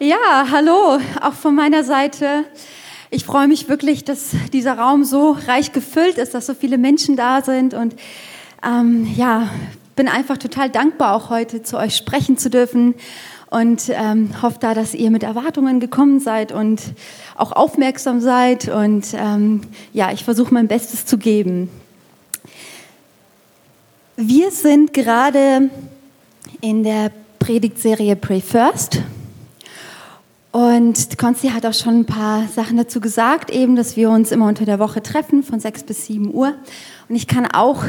Ja, hallo, auch von meiner Seite. Ich freue mich wirklich, dass dieser Raum so reich gefüllt ist, dass so viele Menschen da sind und ähm, ja, bin einfach total dankbar, auch heute zu euch sprechen zu dürfen und ähm, hoffe da, dass ihr mit Erwartungen gekommen seid und auch aufmerksam seid und ähm, ja, ich versuche mein Bestes zu geben. Wir sind gerade in der Predigtserie Pray First und Konsti hat auch schon ein paar Sachen dazu gesagt, eben, dass wir uns immer unter der Woche treffen, von sechs bis sieben Uhr. Und ich kann auch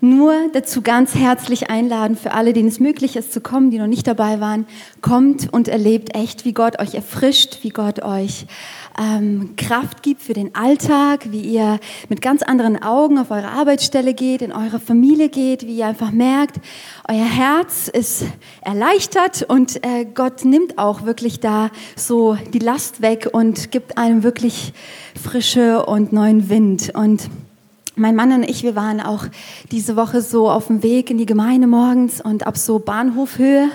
nur dazu ganz herzlich einladen, für alle, denen es möglich ist zu kommen, die noch nicht dabei waren, kommt und erlebt echt, wie Gott euch erfrischt, wie Gott euch ähm, Kraft gibt für den Alltag, wie ihr mit ganz anderen Augen auf eure Arbeitsstelle geht, in eure Familie geht, wie ihr einfach merkt, euer Herz ist erleichtert und äh, Gott nimmt auch wirklich da so die Last weg und gibt einem wirklich frische und neuen Wind. Und mein Mann und ich, wir waren auch diese Woche so auf dem Weg in die Gemeinde morgens und ab so Bahnhofhöhe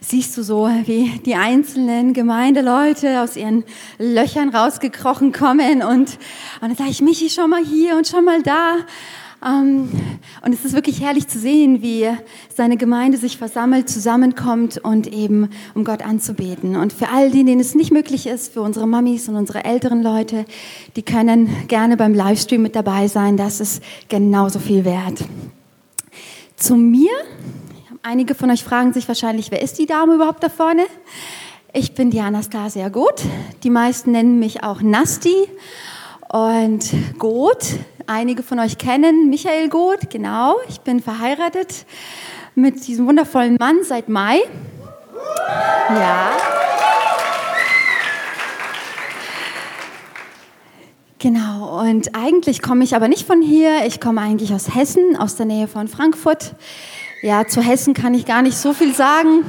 siehst du so, wie die einzelnen Gemeindeleute aus ihren Löchern rausgekrochen kommen und, und dann sage ich, Michi, schon mal hier und schon mal da. Ähm, und es ist wirklich herrlich zu sehen, wie seine Gemeinde sich versammelt, zusammenkommt und eben um Gott anzubeten. Und für all die, denen es nicht möglich ist, für unsere Mamis und unsere älteren Leute, die können gerne beim Livestream mit dabei sein. Das ist genauso viel wert. Zu mir. Einige von euch fragen sich wahrscheinlich, wer ist die Dame überhaupt da vorne? Ich bin die Anastasia Goth. Die meisten nennen mich auch Nasti. Und Goth einige von euch kennen, Michael Goth, genau. Ich bin verheiratet mit diesem wundervollen Mann seit Mai. Ja. Genau, und eigentlich komme ich aber nicht von hier. Ich komme eigentlich aus Hessen, aus der Nähe von Frankfurt. Ja, zu Hessen kann ich gar nicht so viel sagen.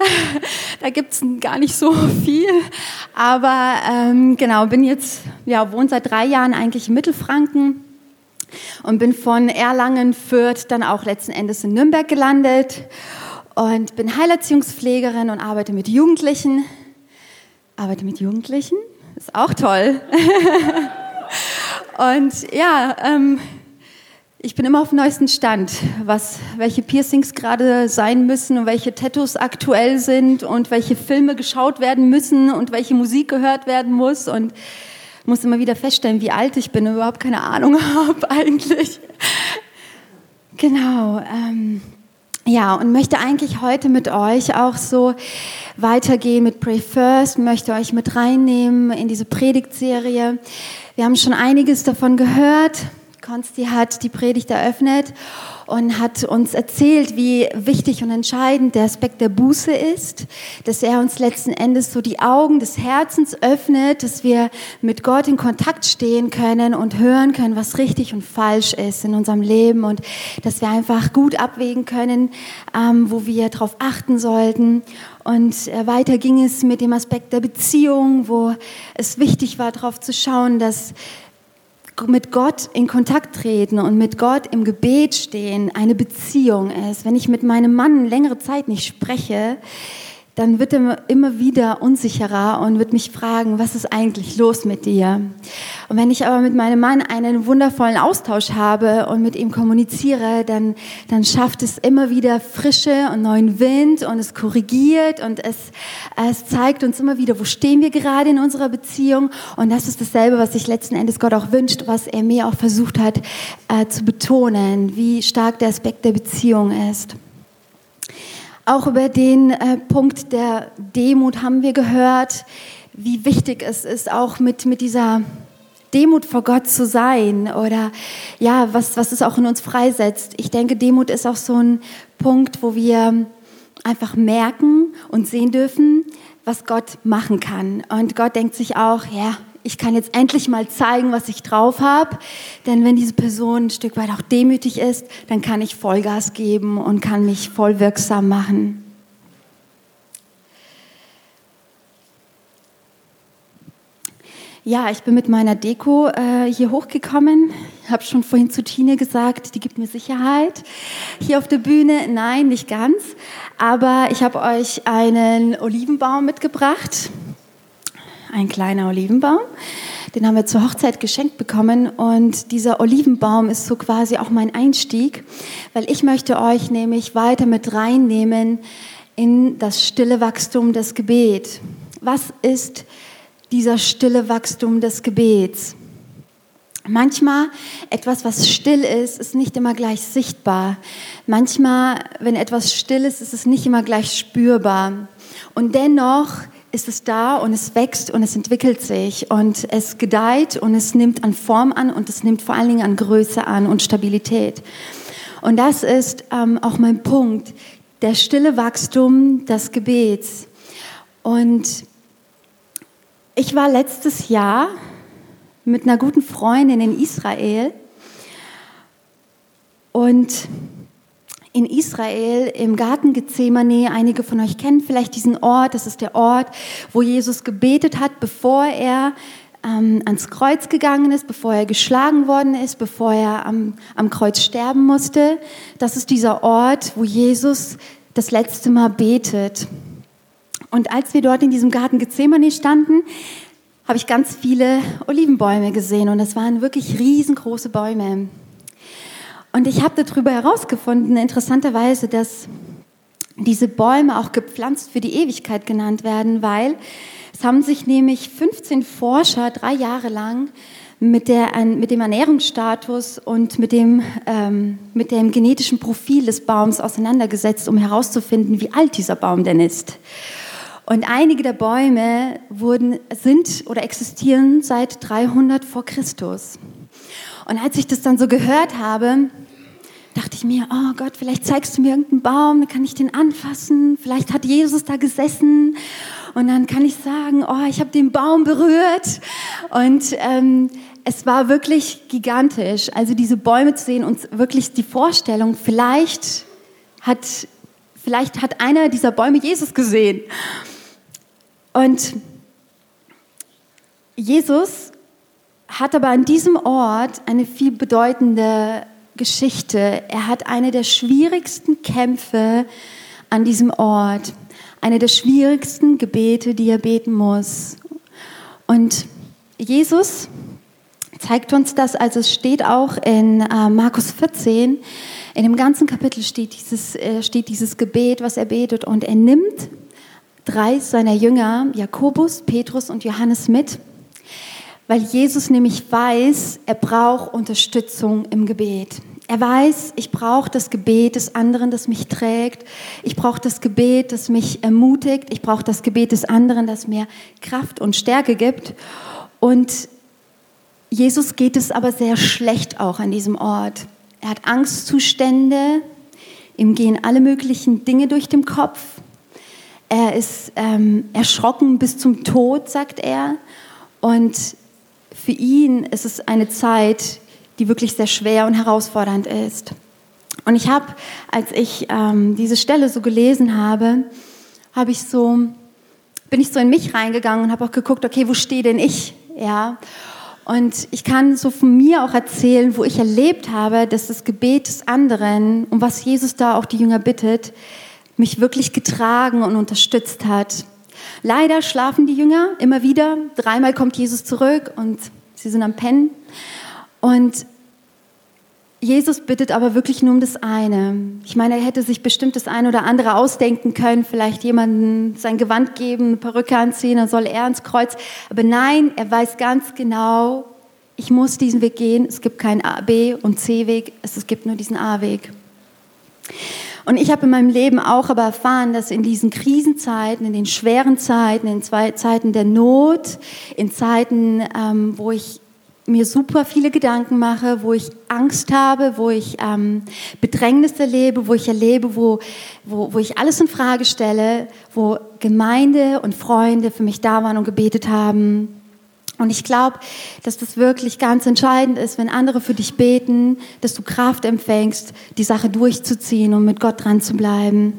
da gibt es gar nicht so viel. Aber ähm, genau, bin jetzt, ja, wohne seit drei Jahren eigentlich in Mittelfranken und bin von Erlangen, Fürth dann auch letzten Endes in Nürnberg gelandet und bin Heilerziehungspflegerin und arbeite mit Jugendlichen. Arbeite mit Jugendlichen, ist auch toll. und ja, ähm, ich bin immer auf dem neuesten Stand, was, welche Piercings gerade sein müssen und welche Tattoos aktuell sind und welche Filme geschaut werden müssen und welche Musik gehört werden muss und muss immer wieder feststellen, wie alt ich bin und überhaupt keine Ahnung habe eigentlich. Genau. Ähm, ja, und möchte eigentlich heute mit euch auch so weitergehen mit Pray First, möchte euch mit reinnehmen in diese Predigtserie. Wir haben schon einiges davon gehört Konsti hat die Predigt eröffnet und hat uns erzählt, wie wichtig und entscheidend der Aspekt der Buße ist, dass er uns letzten Endes so die Augen des Herzens öffnet, dass wir mit Gott in Kontakt stehen können und hören können, was richtig und falsch ist in unserem Leben und dass wir einfach gut abwägen können, ähm, wo wir darauf achten sollten. Und äh, weiter ging es mit dem Aspekt der Beziehung, wo es wichtig war, darauf zu schauen, dass mit Gott in Kontakt treten und mit Gott im Gebet stehen eine Beziehung ist. Wenn ich mit meinem Mann längere Zeit nicht spreche, dann wird er immer wieder unsicherer und wird mich fragen, was ist eigentlich los mit dir? Und wenn ich aber mit meinem Mann einen wundervollen Austausch habe und mit ihm kommuniziere, dann, dann schafft es immer wieder Frische und neuen Wind und es korrigiert und es, es zeigt uns immer wieder, wo stehen wir gerade in unserer Beziehung. Und das ist dasselbe, was sich letzten Endes Gott auch wünscht, was er mir auch versucht hat äh, zu betonen, wie stark der Aspekt der Beziehung ist. Auch über den äh, Punkt der Demut haben wir gehört, wie wichtig es ist, auch mit, mit dieser Demut vor Gott zu sein oder ja, was, was es auch in uns freisetzt. Ich denke, Demut ist auch so ein Punkt, wo wir einfach merken und sehen dürfen, was Gott machen kann. Und Gott denkt sich auch, ja, ich kann jetzt endlich mal zeigen, was ich drauf habe. Denn wenn diese Person ein Stück weit auch demütig ist, dann kann ich Vollgas geben und kann mich voll wirksam machen. Ja, ich bin mit meiner Deko äh, hier hochgekommen. Habe schon vorhin zu Tine gesagt, die gibt mir Sicherheit. Hier auf der Bühne, nein, nicht ganz. Aber ich habe euch einen Olivenbaum mitgebracht. Ein kleiner Olivenbaum. Den haben wir zur Hochzeit geschenkt bekommen und dieser Olivenbaum ist so quasi auch mein Einstieg, weil ich möchte euch nämlich weiter mit reinnehmen in das stille Wachstum des Gebets. Was ist dieser stille Wachstum des Gebets? Manchmal etwas, was still ist, ist nicht immer gleich sichtbar. Manchmal, wenn etwas still ist, ist es nicht immer gleich spürbar. Und dennoch ist es da und es wächst und es entwickelt sich und es gedeiht und es nimmt an Form an und es nimmt vor allen Dingen an Größe an und Stabilität. Und das ist ähm, auch mein Punkt, der stille Wachstum des Gebets. Und ich war letztes Jahr mit einer guten Freundin in Israel und in Israel im Garten Gethsemane. Einige von euch kennen vielleicht diesen Ort. Das ist der Ort, wo Jesus gebetet hat, bevor er ähm, ans Kreuz gegangen ist, bevor er geschlagen worden ist, bevor er am, am Kreuz sterben musste. Das ist dieser Ort, wo Jesus das letzte Mal betet. Und als wir dort in diesem Garten Gethsemane standen, habe ich ganz viele Olivenbäume gesehen und das waren wirklich riesengroße Bäume. Und ich habe darüber herausgefunden, interessanterweise, dass diese Bäume auch gepflanzt für die Ewigkeit genannt werden, weil es haben sich nämlich 15 Forscher drei Jahre lang mit, der, mit dem Ernährungsstatus und mit dem, ähm, mit dem genetischen Profil des Baums auseinandergesetzt, um herauszufinden, wie alt dieser Baum denn ist. Und einige der Bäume wurden, sind oder existieren seit 300 vor Christus. Und als ich das dann so gehört habe, dachte ich mir, oh Gott, vielleicht zeigst du mir irgendeinen Baum, dann kann ich den anfassen. Vielleicht hat Jesus da gesessen und dann kann ich sagen, oh, ich habe den Baum berührt. Und ähm, es war wirklich gigantisch, also diese Bäume zu sehen und wirklich die Vorstellung, vielleicht hat, vielleicht hat einer dieser Bäume Jesus gesehen. Und Jesus hat aber an diesem Ort eine viel bedeutende Geschichte. Er hat eine der schwierigsten Kämpfe an diesem Ort, eine der schwierigsten Gebete, die er beten muss. Und Jesus zeigt uns das, also es steht auch in äh, Markus 14, in dem ganzen Kapitel steht dieses, äh, steht dieses Gebet, was er betet, und er nimmt drei seiner Jünger, Jakobus, Petrus und Johannes, mit weil Jesus nämlich weiß, er braucht Unterstützung im Gebet. Er weiß, ich brauche das Gebet des anderen, das mich trägt. Ich brauche das Gebet, das mich ermutigt. Ich brauche das Gebet des anderen, das mir Kraft und Stärke gibt. Und Jesus geht es aber sehr schlecht auch an diesem Ort. Er hat Angstzustände, ihm gehen alle möglichen Dinge durch den Kopf. Er ist ähm, erschrocken bis zum Tod, sagt er. Und für ihn ist es eine Zeit, die wirklich sehr schwer und herausfordernd ist. Und ich habe, als ich ähm, diese Stelle so gelesen habe, habe ich so, bin ich so in mich reingegangen und habe auch geguckt, okay, wo stehe denn ich? Ja. Und ich kann so von mir auch erzählen, wo ich erlebt habe, dass das Gebet des anderen, um was Jesus da auch die Jünger bittet, mich wirklich getragen und unterstützt hat. Leider schlafen die Jünger immer wieder. Dreimal kommt Jesus zurück und sie sind am Pennen. Und Jesus bittet aber wirklich nur um das eine. Ich meine, er hätte sich bestimmt das eine oder andere ausdenken können, vielleicht jemandem sein Gewand geben, eine Perücke anziehen, dann soll er ins Kreuz. Aber nein, er weiß ganz genau, ich muss diesen Weg gehen. Es gibt keinen A, B und C-Weg, es gibt nur diesen A-Weg. Und ich habe in meinem Leben auch aber erfahren, dass in diesen Krisenzeiten, in den schweren Zeiten, in Zeiten der Not, in Zeiten, ähm, wo ich mir super viele Gedanken mache, wo ich Angst habe, wo ich ähm, Bedrängnis erlebe, wo ich erlebe, wo, wo, wo ich alles in Frage stelle, wo Gemeinde und Freunde für mich da waren und gebetet haben, und ich glaube, dass das wirklich ganz entscheidend ist, wenn andere für dich beten, dass du Kraft empfängst, die Sache durchzuziehen und mit Gott dran zu bleiben.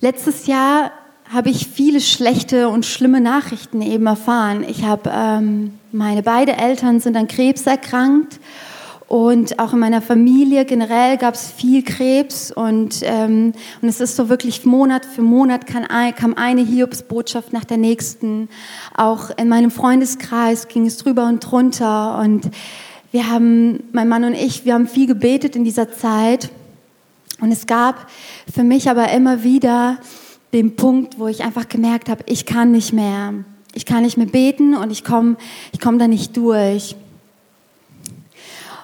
Letztes Jahr habe ich viele schlechte und schlimme Nachrichten eben erfahren. Ich habe, ähm, meine beiden Eltern sind an Krebs erkrankt und auch in meiner Familie generell gab es viel Krebs und, ähm, und es ist so wirklich Monat für Monat kam, eine Hiobsbotschaft nach der nächsten. Auch in meinem Freundeskreis ging es drüber und drunter und wir haben, mein Mann und ich, wir haben viel gebetet in dieser Zeit und es gab für mich aber immer wieder den Punkt, wo ich einfach gemerkt habe, ich kann nicht mehr. Ich kann nicht mehr beten und ich komme ich komm da nicht durch.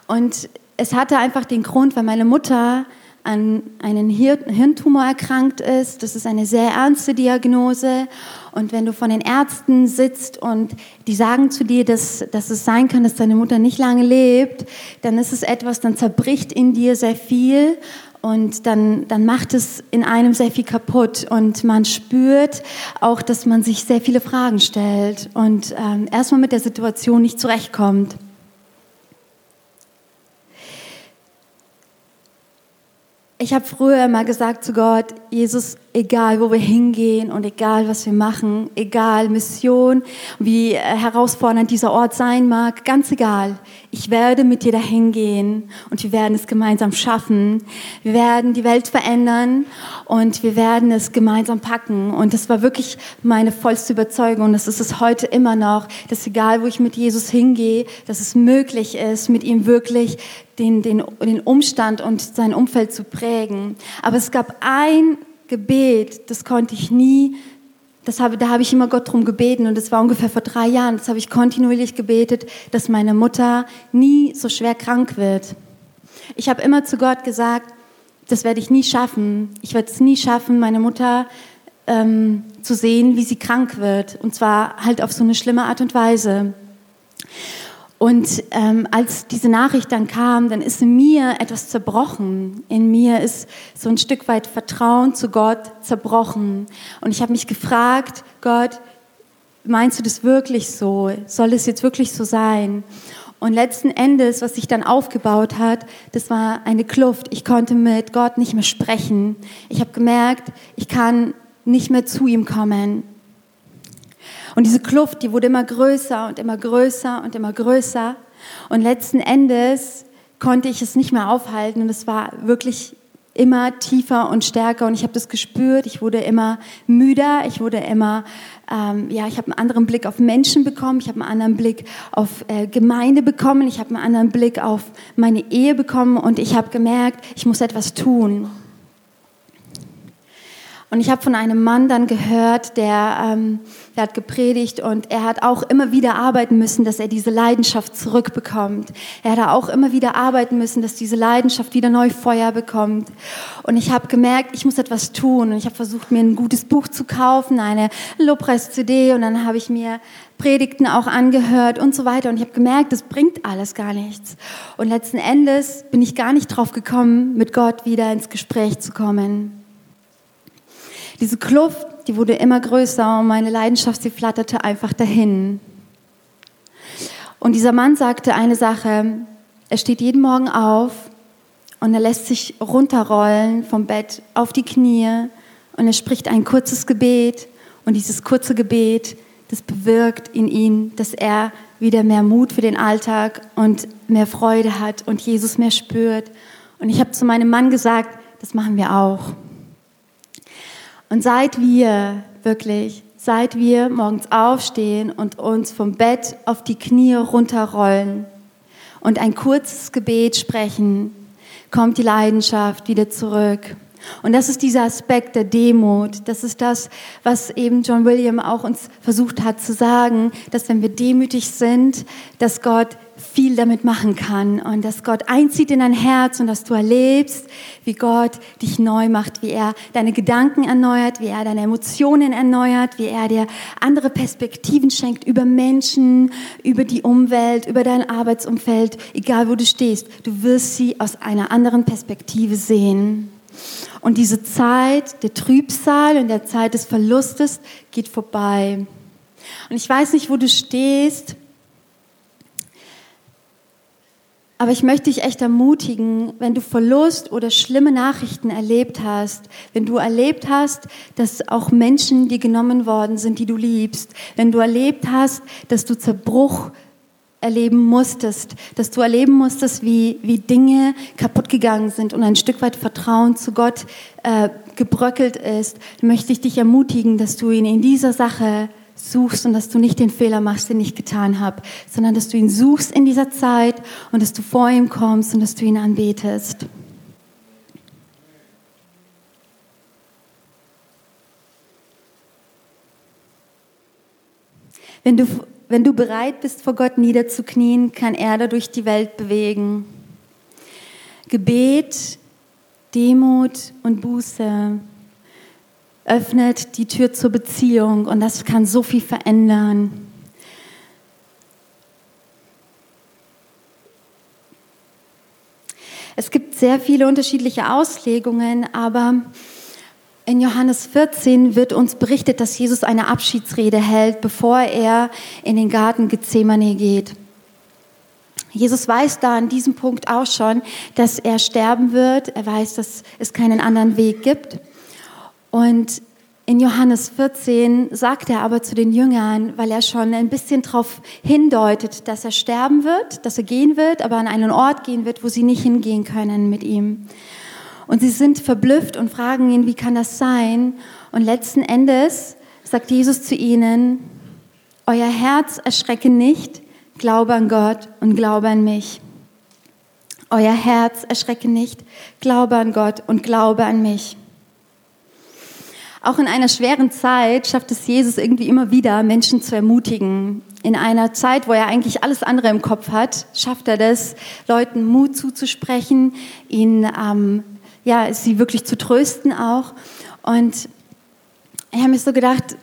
Und es hatte einfach den Grund, weil meine Mutter an einen Hirntumor erkrankt ist. Das ist eine sehr ernste Diagnose. Und wenn du von den Ärzten sitzt und die sagen zu dir, dass, dass es sein kann, dass deine Mutter nicht lange lebt, dann ist es etwas, dann zerbricht in dir sehr viel und dann, dann macht es in einem sehr viel kaputt und man spürt auch, dass man sich sehr viele Fragen stellt und ähm, erstmal mit der Situation nicht zurechtkommt. Ich habe früher immer gesagt zu Gott, Jesus, egal wo wir hingehen und egal was wir machen, egal Mission, wie äh, herausfordernd dieser Ort sein mag, ganz egal. Ich werde mit dir dahin gehen und wir werden es gemeinsam schaffen. Wir werden die Welt verändern und wir werden es gemeinsam packen. Und das war wirklich meine vollste Überzeugung. Das ist es heute immer noch, dass egal wo ich mit Jesus hingehe, dass es möglich ist, mit ihm wirklich den, den, den Umstand und sein Umfeld zu prägen. Aber es gab ein Gebet, das konnte ich nie, das habe, da habe ich immer Gott drum gebeten und das war ungefähr vor drei Jahren, das habe ich kontinuierlich gebetet, dass meine Mutter nie so schwer krank wird. Ich habe immer zu Gott gesagt, das werde ich nie schaffen. Ich werde es nie schaffen, meine Mutter ähm, zu sehen, wie sie krank wird. Und zwar halt auf so eine schlimme Art und Weise. Und ähm, als diese Nachricht dann kam, dann ist in mir etwas zerbrochen. In mir ist so ein Stück weit Vertrauen zu Gott zerbrochen. Und ich habe mich gefragt, Gott, meinst du das wirklich so? Soll es jetzt wirklich so sein? Und letzten Endes, was sich dann aufgebaut hat, das war eine Kluft. Ich konnte mit Gott nicht mehr sprechen. Ich habe gemerkt, ich kann nicht mehr zu ihm kommen. Und diese Kluft, die wurde immer größer und immer größer und immer größer. Und letzten Endes konnte ich es nicht mehr aufhalten und es war wirklich immer tiefer und stärker und ich habe das gespürt. Ich wurde immer müder, ich wurde immer, ähm, ja, ich habe einen anderen Blick auf Menschen bekommen, ich habe einen anderen Blick auf äh, Gemeinde bekommen, ich habe einen anderen Blick auf meine Ehe bekommen und ich habe gemerkt, ich muss etwas tun. Und ich habe von einem Mann dann gehört, der, ähm, der hat gepredigt und er hat auch immer wieder arbeiten müssen, dass er diese Leidenschaft zurückbekommt. Er hat auch immer wieder arbeiten müssen, dass diese Leidenschaft wieder neu Feuer bekommt. Und ich habe gemerkt, ich muss etwas tun. Und ich habe versucht, mir ein gutes Buch zu kaufen, eine Lobpreis-CD. Und dann habe ich mir Predigten auch angehört und so weiter. Und ich habe gemerkt, das bringt alles gar nichts. Und letzten Endes bin ich gar nicht drauf gekommen, mit Gott wieder ins Gespräch zu kommen. Diese Kluft, die wurde immer größer und meine Leidenschaft, sie flatterte einfach dahin. Und dieser Mann sagte eine Sache, er steht jeden Morgen auf und er lässt sich runterrollen vom Bett auf die Knie und er spricht ein kurzes Gebet und dieses kurze Gebet, das bewirkt in ihm, dass er wieder mehr Mut für den Alltag und mehr Freude hat und Jesus mehr spürt. Und ich habe zu meinem Mann gesagt, das machen wir auch. Und seit wir wirklich, seit wir morgens aufstehen und uns vom Bett auf die Knie runterrollen und ein kurzes Gebet sprechen, kommt die Leidenschaft wieder zurück. Und das ist dieser Aspekt der Demut. Das ist das, was eben John William auch uns versucht hat zu sagen, dass wenn wir demütig sind, dass Gott viel damit machen kann und dass Gott einzieht in dein Herz und dass du erlebst, wie Gott dich neu macht, wie er deine Gedanken erneuert, wie er deine Emotionen erneuert, wie er dir andere Perspektiven schenkt über Menschen, über die Umwelt, über dein Arbeitsumfeld, egal wo du stehst. Du wirst sie aus einer anderen Perspektive sehen. Und diese Zeit der Trübsal und der Zeit des Verlustes geht vorbei. Und ich weiß nicht, wo du stehst, Aber ich möchte dich echt ermutigen, wenn du Verlust oder schlimme Nachrichten erlebt hast, wenn du erlebt hast, dass auch Menschen dir genommen worden sind, die du liebst, wenn du erlebt hast, dass du Zerbruch erleben musstest, dass du erleben musstest, wie, wie Dinge kaputt gegangen sind und ein Stück weit Vertrauen zu Gott äh, gebröckelt ist, möchte ich dich ermutigen, dass du ihn in dieser Sache suchst und dass du nicht den Fehler machst, den ich getan habe, sondern dass du ihn suchst in dieser Zeit und dass du vor ihm kommst und dass du ihn anbetest. Wenn du, wenn du bereit bist, vor Gott niederzuknien, kann er dadurch die Welt bewegen. Gebet, Demut und Buße öffnet die Tür zur Beziehung und das kann so viel verändern. Es gibt sehr viele unterschiedliche Auslegungen, aber in Johannes 14 wird uns berichtet, dass Jesus eine Abschiedsrede hält, bevor er in den Garten Gethsemane geht. Jesus weiß da an diesem Punkt auch schon, dass er sterben wird. Er weiß, dass es keinen anderen Weg gibt. Und in Johannes 14 sagt er aber zu den Jüngern, weil er schon ein bisschen darauf hindeutet, dass er sterben wird, dass er gehen wird, aber an einen Ort gehen wird, wo sie nicht hingehen können mit ihm. Und sie sind verblüfft und fragen ihn, wie kann das sein? Und letzten Endes sagt Jesus zu ihnen, euer Herz erschrecke nicht, glaube an Gott und glaube an mich. Euer Herz erschrecke nicht, glaube an Gott und glaube an mich. Auch in einer schweren Zeit schafft es Jesus irgendwie immer wieder, Menschen zu ermutigen. In einer Zeit, wo er eigentlich alles andere im Kopf hat, schafft er das, Leuten Mut zuzusprechen, ihnen, ähm, ja, sie wirklich zu trösten auch. Und ich habe mir so gedacht,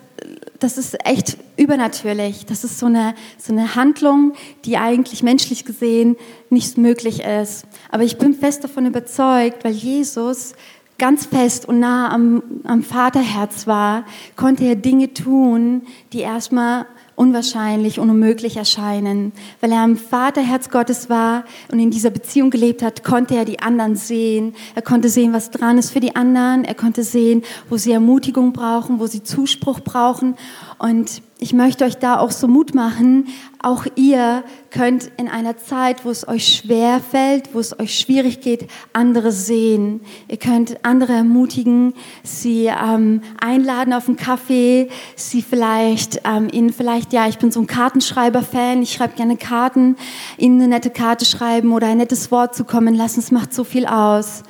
das ist echt übernatürlich. Das ist so eine, so eine Handlung, die eigentlich menschlich gesehen nicht möglich ist. Aber ich bin fest davon überzeugt, weil Jesus ganz fest und nah am, am Vaterherz war, konnte er Dinge tun, die erstmal unwahrscheinlich unmöglich erscheinen. Weil er am Vaterherz Gottes war und in dieser Beziehung gelebt hat, konnte er die anderen sehen. Er konnte sehen, was dran ist für die anderen. Er konnte sehen, wo sie Ermutigung brauchen, wo sie Zuspruch brauchen. Und ich möchte euch da auch so Mut machen. Auch ihr könnt in einer Zeit, wo es euch schwer fällt, wo es euch schwierig geht, andere sehen. Ihr könnt andere ermutigen, sie ähm, einladen auf einen Kaffee, sie vielleicht, ähm, ihnen vielleicht, ja, ich bin so ein Kartenschreiber-Fan, ich schreibe gerne Karten, ihnen eine nette Karte schreiben oder ein nettes Wort zukommen lassen. Es macht so viel aus.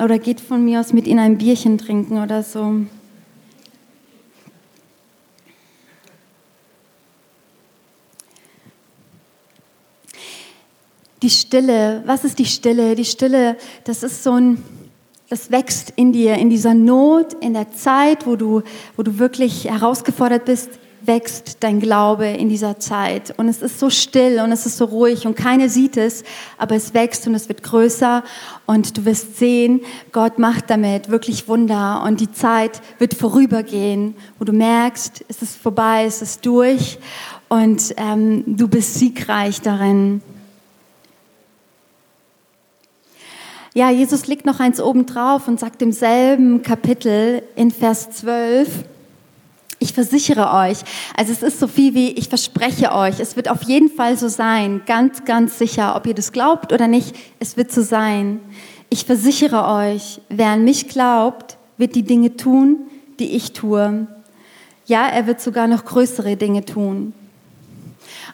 Oder geht von mir aus mit ihnen ein Bierchen trinken oder so. Die Stille, was ist die Stille? Die Stille, das ist so ein, das wächst in dir, in dieser Not, in der Zeit, wo du, wo du wirklich herausgefordert bist, wächst dein Glaube in dieser Zeit. Und es ist so still und es ist so ruhig und keiner sieht es, aber es wächst und es wird größer und du wirst sehen, Gott macht damit wirklich Wunder und die Zeit wird vorübergehen, wo du merkst, es ist vorbei, es ist durch und ähm, du bist siegreich darin. Ja, Jesus legt noch eins oben drauf und sagt im selben Kapitel in Vers 12, ich versichere euch, also es ist so viel wie, ich verspreche euch, es wird auf jeden Fall so sein, ganz, ganz sicher, ob ihr das glaubt oder nicht, es wird so sein. Ich versichere euch, wer an mich glaubt, wird die Dinge tun, die ich tue. Ja, er wird sogar noch größere Dinge tun.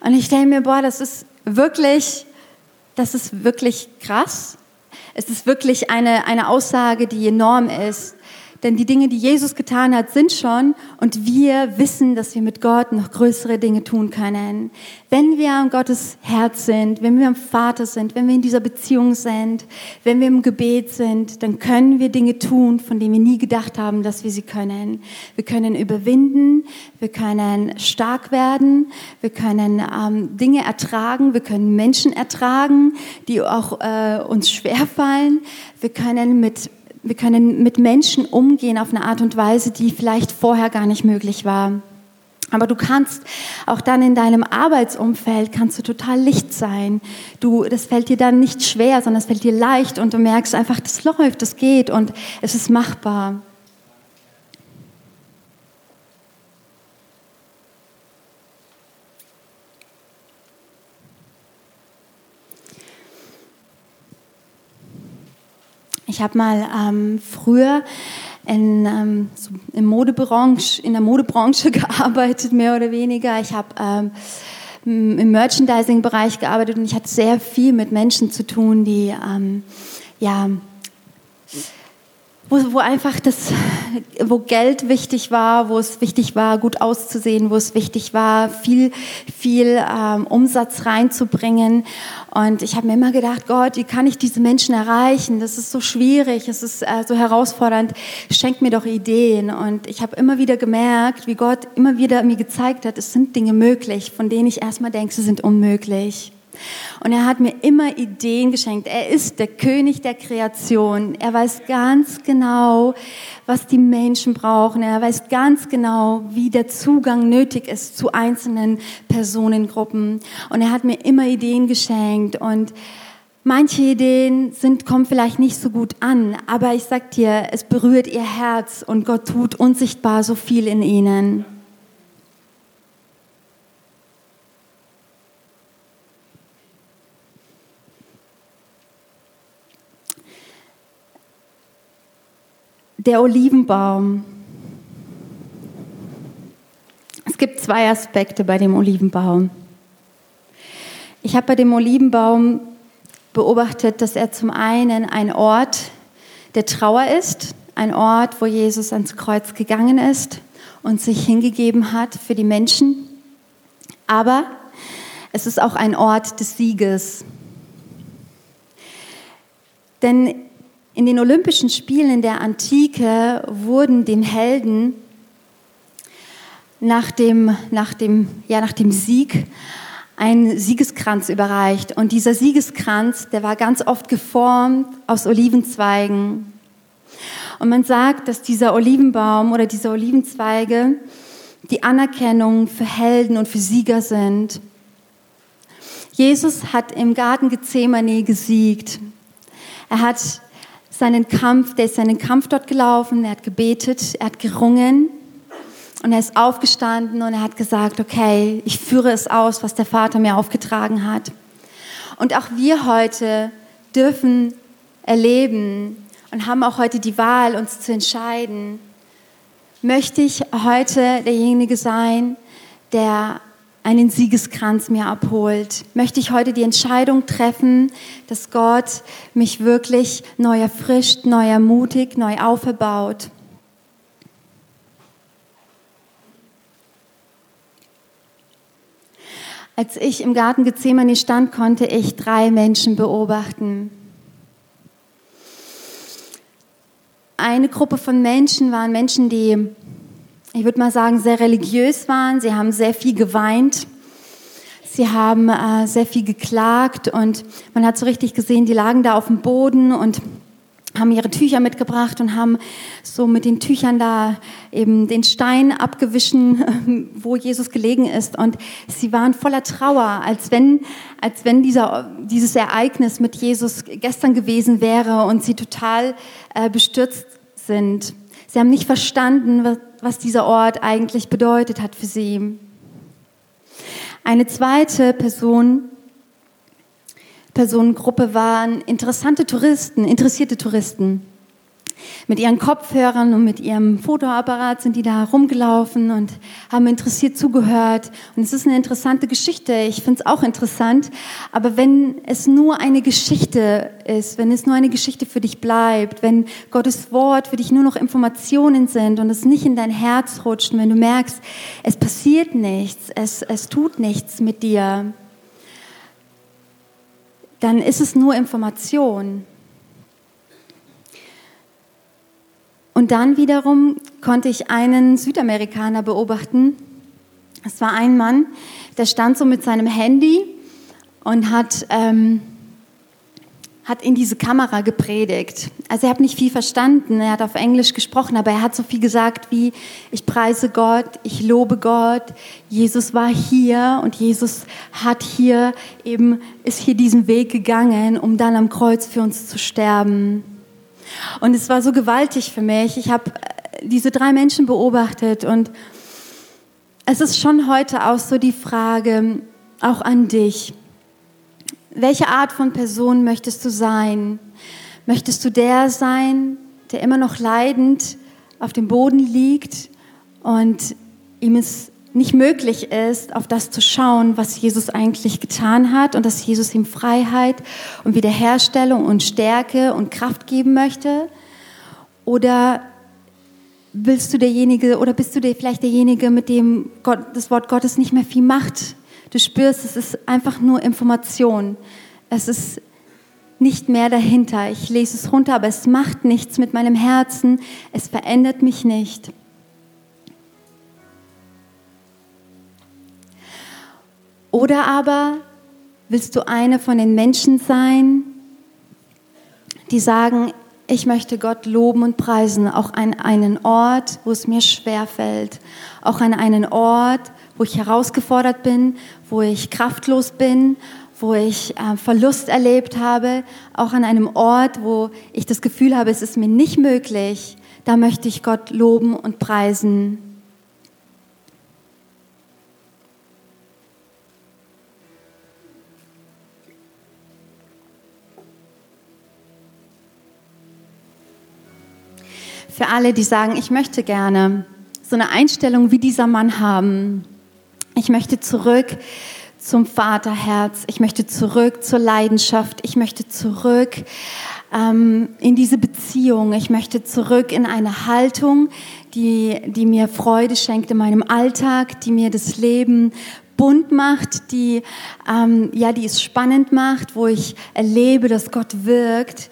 Und ich denke mir, boah, das ist wirklich, das ist wirklich krass. Es ist wirklich eine, eine Aussage, die enorm ist. Denn die Dinge, die Jesus getan hat, sind schon und wir wissen, dass wir mit Gott noch größere Dinge tun können. Wenn wir am Gottes Herz sind, wenn wir am Vater sind, wenn wir in dieser Beziehung sind, wenn wir im Gebet sind, dann können wir Dinge tun, von denen wir nie gedacht haben, dass wir sie können. Wir können überwinden, wir können stark werden, wir können ähm, Dinge ertragen, wir können Menschen ertragen, die auch äh, uns schwerfallen. Wir können mit wir können mit Menschen umgehen auf eine Art und Weise, die vielleicht vorher gar nicht möglich war. Aber du kannst auch dann in deinem Arbeitsumfeld kannst du total Licht sein. Du, das fällt dir dann nicht schwer, sondern es fällt dir leicht und du merkst einfach, das läuft, das geht und es ist machbar. Ich habe mal ähm, früher in, ähm, so in, Modebranche, in der Modebranche gearbeitet, mehr oder weniger. Ich habe ähm, im Merchandising-Bereich gearbeitet und ich hatte sehr viel mit Menschen zu tun, die ähm, ja wo, wo einfach das, wo Geld wichtig war, wo es wichtig war, gut auszusehen, wo es wichtig war, viel, viel ähm, Umsatz reinzubringen. Und ich habe mir immer gedacht, Gott, wie kann ich diese Menschen erreichen? Das ist so schwierig, es ist äh, so herausfordernd. Schenk mir doch Ideen. Und ich habe immer wieder gemerkt, wie Gott immer wieder mir gezeigt hat, es sind Dinge möglich, von denen ich erstmal denke, sie sind unmöglich. Und er hat mir immer Ideen geschenkt. Er ist der König der Kreation. Er weiß ganz genau, was die Menschen brauchen. Er weiß ganz genau, wie der Zugang nötig ist zu einzelnen Personengruppen. Und er hat mir immer Ideen geschenkt. Und manche Ideen sind, kommen vielleicht nicht so gut an. Aber ich sag dir, es berührt ihr Herz und Gott tut unsichtbar so viel in ihnen. Der Olivenbaum. Es gibt zwei Aspekte bei dem Olivenbaum. Ich habe bei dem Olivenbaum beobachtet, dass er zum einen ein Ort der Trauer ist, ein Ort, wo Jesus ans Kreuz gegangen ist und sich hingegeben hat für die Menschen. Aber es ist auch ein Ort des Sieges. Denn in den Olympischen Spielen in der Antike wurden den Helden nach dem, nach dem, ja, nach dem Sieg ein Siegeskranz überreicht. Und dieser Siegeskranz, der war ganz oft geformt aus Olivenzweigen. Und man sagt, dass dieser Olivenbaum oder diese Olivenzweige die Anerkennung für Helden und für Sieger sind. Jesus hat im Garten Gethsemane gesiegt. Er hat seinen Kampf, der ist seinen Kampf dort gelaufen, er hat gebetet, er hat gerungen und er ist aufgestanden und er hat gesagt, okay, ich führe es aus, was der Vater mir aufgetragen hat. Und auch wir heute dürfen erleben und haben auch heute die Wahl, uns zu entscheiden, möchte ich heute derjenige sein, der einen Siegeskranz mir abholt, möchte ich heute die Entscheidung treffen, dass Gott mich wirklich neu erfrischt, neu ermutigt, neu auferbaut. Als ich im Garten Gethsemane stand, konnte ich drei Menschen beobachten. Eine Gruppe von Menschen waren Menschen, die ich würde mal sagen, sehr religiös waren. Sie haben sehr viel geweint. Sie haben äh, sehr viel geklagt und man hat so richtig gesehen, die lagen da auf dem Boden und haben ihre Tücher mitgebracht und haben so mit den Tüchern da eben den Stein abgewischen, wo Jesus gelegen ist. Und sie waren voller Trauer, als wenn, als wenn dieser, dieses Ereignis mit Jesus gestern gewesen wäre und sie total äh, bestürzt sind. Sie haben nicht verstanden, was dieser Ort eigentlich bedeutet hat für sie. Eine zweite Person, Personengruppe waren interessante Touristen, interessierte Touristen. Mit ihren Kopfhörern und mit ihrem Fotoapparat sind die da rumgelaufen und haben interessiert zugehört. Und es ist eine interessante Geschichte. Ich finde es auch interessant. Aber wenn es nur eine Geschichte ist, wenn es nur eine Geschichte für dich bleibt, wenn Gottes Wort für dich nur noch Informationen sind und es nicht in dein Herz rutscht wenn du merkst, es passiert nichts, es, es tut nichts mit dir, dann ist es nur Information. Und dann wiederum konnte ich einen Südamerikaner beobachten. Es war ein Mann, der stand so mit seinem Handy und hat, ähm, hat in diese Kamera gepredigt. Also er hat nicht viel verstanden, er hat auf Englisch gesprochen, aber er hat so viel gesagt wie, ich preise Gott, ich lobe Gott, Jesus war hier und Jesus hat hier eben, ist hier diesen Weg gegangen, um dann am Kreuz für uns zu sterben. Und es war so gewaltig für mich. Ich habe äh, diese drei Menschen beobachtet und es ist schon heute auch so die Frage, auch an dich. Welche Art von Person möchtest du sein? Möchtest du der sein, der immer noch leidend auf dem Boden liegt und ihm es nicht möglich ist, auf das zu schauen, was Jesus eigentlich getan hat und dass Jesus ihm Freiheit und Wiederherstellung und Stärke und Kraft geben möchte? Oder willst du derjenige oder bist du der, vielleicht derjenige, mit dem Gott, das Wort Gottes nicht mehr viel macht Du spürst, es ist einfach nur Information. Es ist nicht mehr dahinter. Ich lese es runter, aber es macht nichts mit meinem Herzen. Es verändert mich nicht. Oder aber willst du eine von den Menschen sein, die sagen, ich möchte Gott loben und preisen, auch an einen Ort, wo es mir schwer fällt, auch an einen Ort, wo ich herausgefordert bin, wo ich kraftlos bin, wo ich äh, Verlust erlebt habe, auch an einem Ort, wo ich das Gefühl habe, es ist mir nicht möglich, da möchte ich Gott loben und preisen. Für alle, die sagen, ich möchte gerne so eine Einstellung wie dieser Mann haben, ich möchte zurück zum Vaterherz. Ich möchte zurück zur Leidenschaft. Ich möchte zurück ähm, in diese Beziehung. Ich möchte zurück in eine Haltung, die, die mir Freude schenkt in meinem Alltag, die mir das Leben bunt macht, die, ähm, ja, die es spannend macht, wo ich erlebe, dass Gott wirkt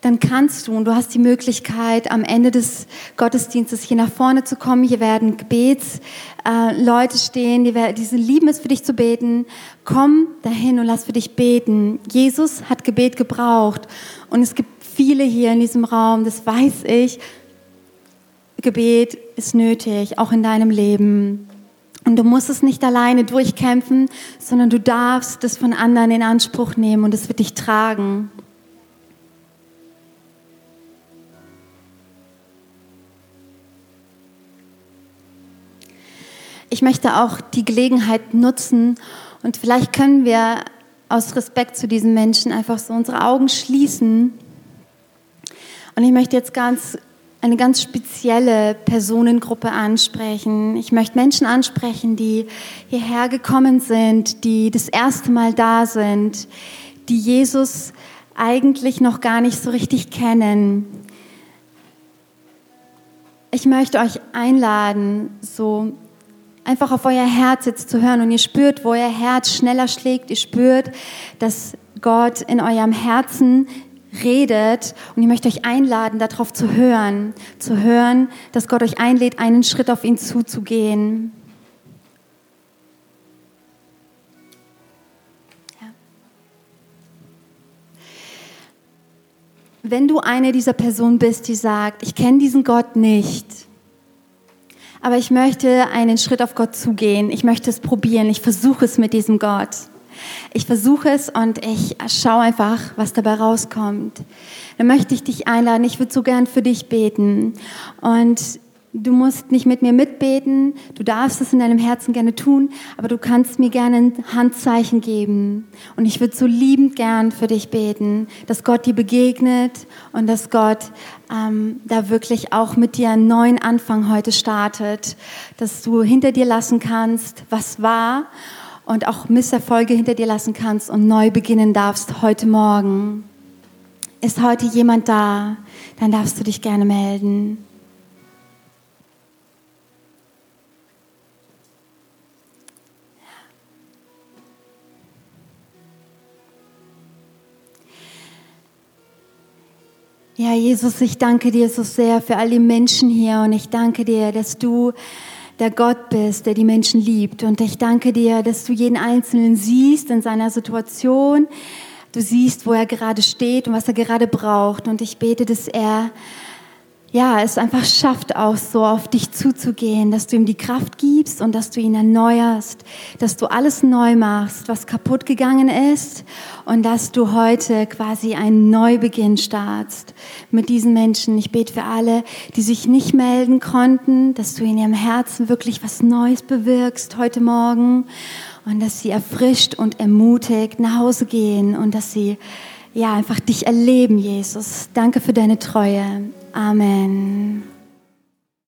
dann kannst du und du hast die Möglichkeit, am Ende des Gottesdienstes hier nach vorne zu kommen. Hier werden Gebetsleute äh, stehen, die, die lieben es für dich zu beten. Komm dahin und lass für dich beten. Jesus hat Gebet gebraucht und es gibt viele hier in diesem Raum, das weiß ich. Gebet ist nötig, auch in deinem Leben. Und du musst es nicht alleine durchkämpfen, sondern du darfst es von anderen in Anspruch nehmen und es wird dich tragen. Ich möchte auch die Gelegenheit nutzen und vielleicht können wir aus Respekt zu diesen Menschen einfach so unsere Augen schließen. Und ich möchte jetzt ganz eine ganz spezielle Personengruppe ansprechen. Ich möchte Menschen ansprechen, die hierher gekommen sind, die das erste Mal da sind, die Jesus eigentlich noch gar nicht so richtig kennen. Ich möchte euch einladen, so einfach auf euer Herz jetzt zu hören. Und ihr spürt, wo euer Herz schneller schlägt, ihr spürt, dass Gott in eurem Herzen redet. Und ich möchte euch einladen, darauf zu hören, zu hören, dass Gott euch einlädt, einen Schritt auf ihn zuzugehen. Wenn du eine dieser Personen bist, die sagt, ich kenne diesen Gott nicht, aber ich möchte einen Schritt auf Gott zugehen. Ich möchte es probieren. Ich versuche es mit diesem Gott. Ich versuche es und ich schaue einfach, was dabei rauskommt. Dann möchte ich dich einladen. Ich würde so gern für dich beten. Und Du musst nicht mit mir mitbeten, du darfst es in deinem Herzen gerne tun, aber du kannst mir gerne ein Handzeichen geben. Und ich würde so liebend gern für dich beten, dass Gott dir begegnet und dass Gott ähm, da wirklich auch mit dir einen neuen Anfang heute startet, dass du hinter dir lassen kannst, was war und auch Misserfolge hinter dir lassen kannst und neu beginnen darfst heute Morgen. Ist heute jemand da? Dann darfst du dich gerne melden. Ja, Jesus, ich danke dir so sehr für all die Menschen hier und ich danke dir, dass du der Gott bist, der die Menschen liebt. Und ich danke dir, dass du jeden Einzelnen siehst in seiner Situation, Du siehst, wo er gerade steht und was er gerade braucht. Und ich bete, dass er ja, es einfach schafft, auch so auf dich zuzugehen, dass du ihm die Kraft gibst und dass du ihn erneuerst, dass du alles neu machst, was kaputt gegangen ist und dass du heute quasi einen Neubeginn startst mit diesen Menschen. Ich bete für alle, die sich nicht melden konnten, dass du in ihrem Herzen wirklich was Neues bewirkst heute Morgen und dass sie erfrischt und ermutigt nach Hause gehen und dass sie ja einfach dich erleben, Jesus. Danke für deine Treue. Amen.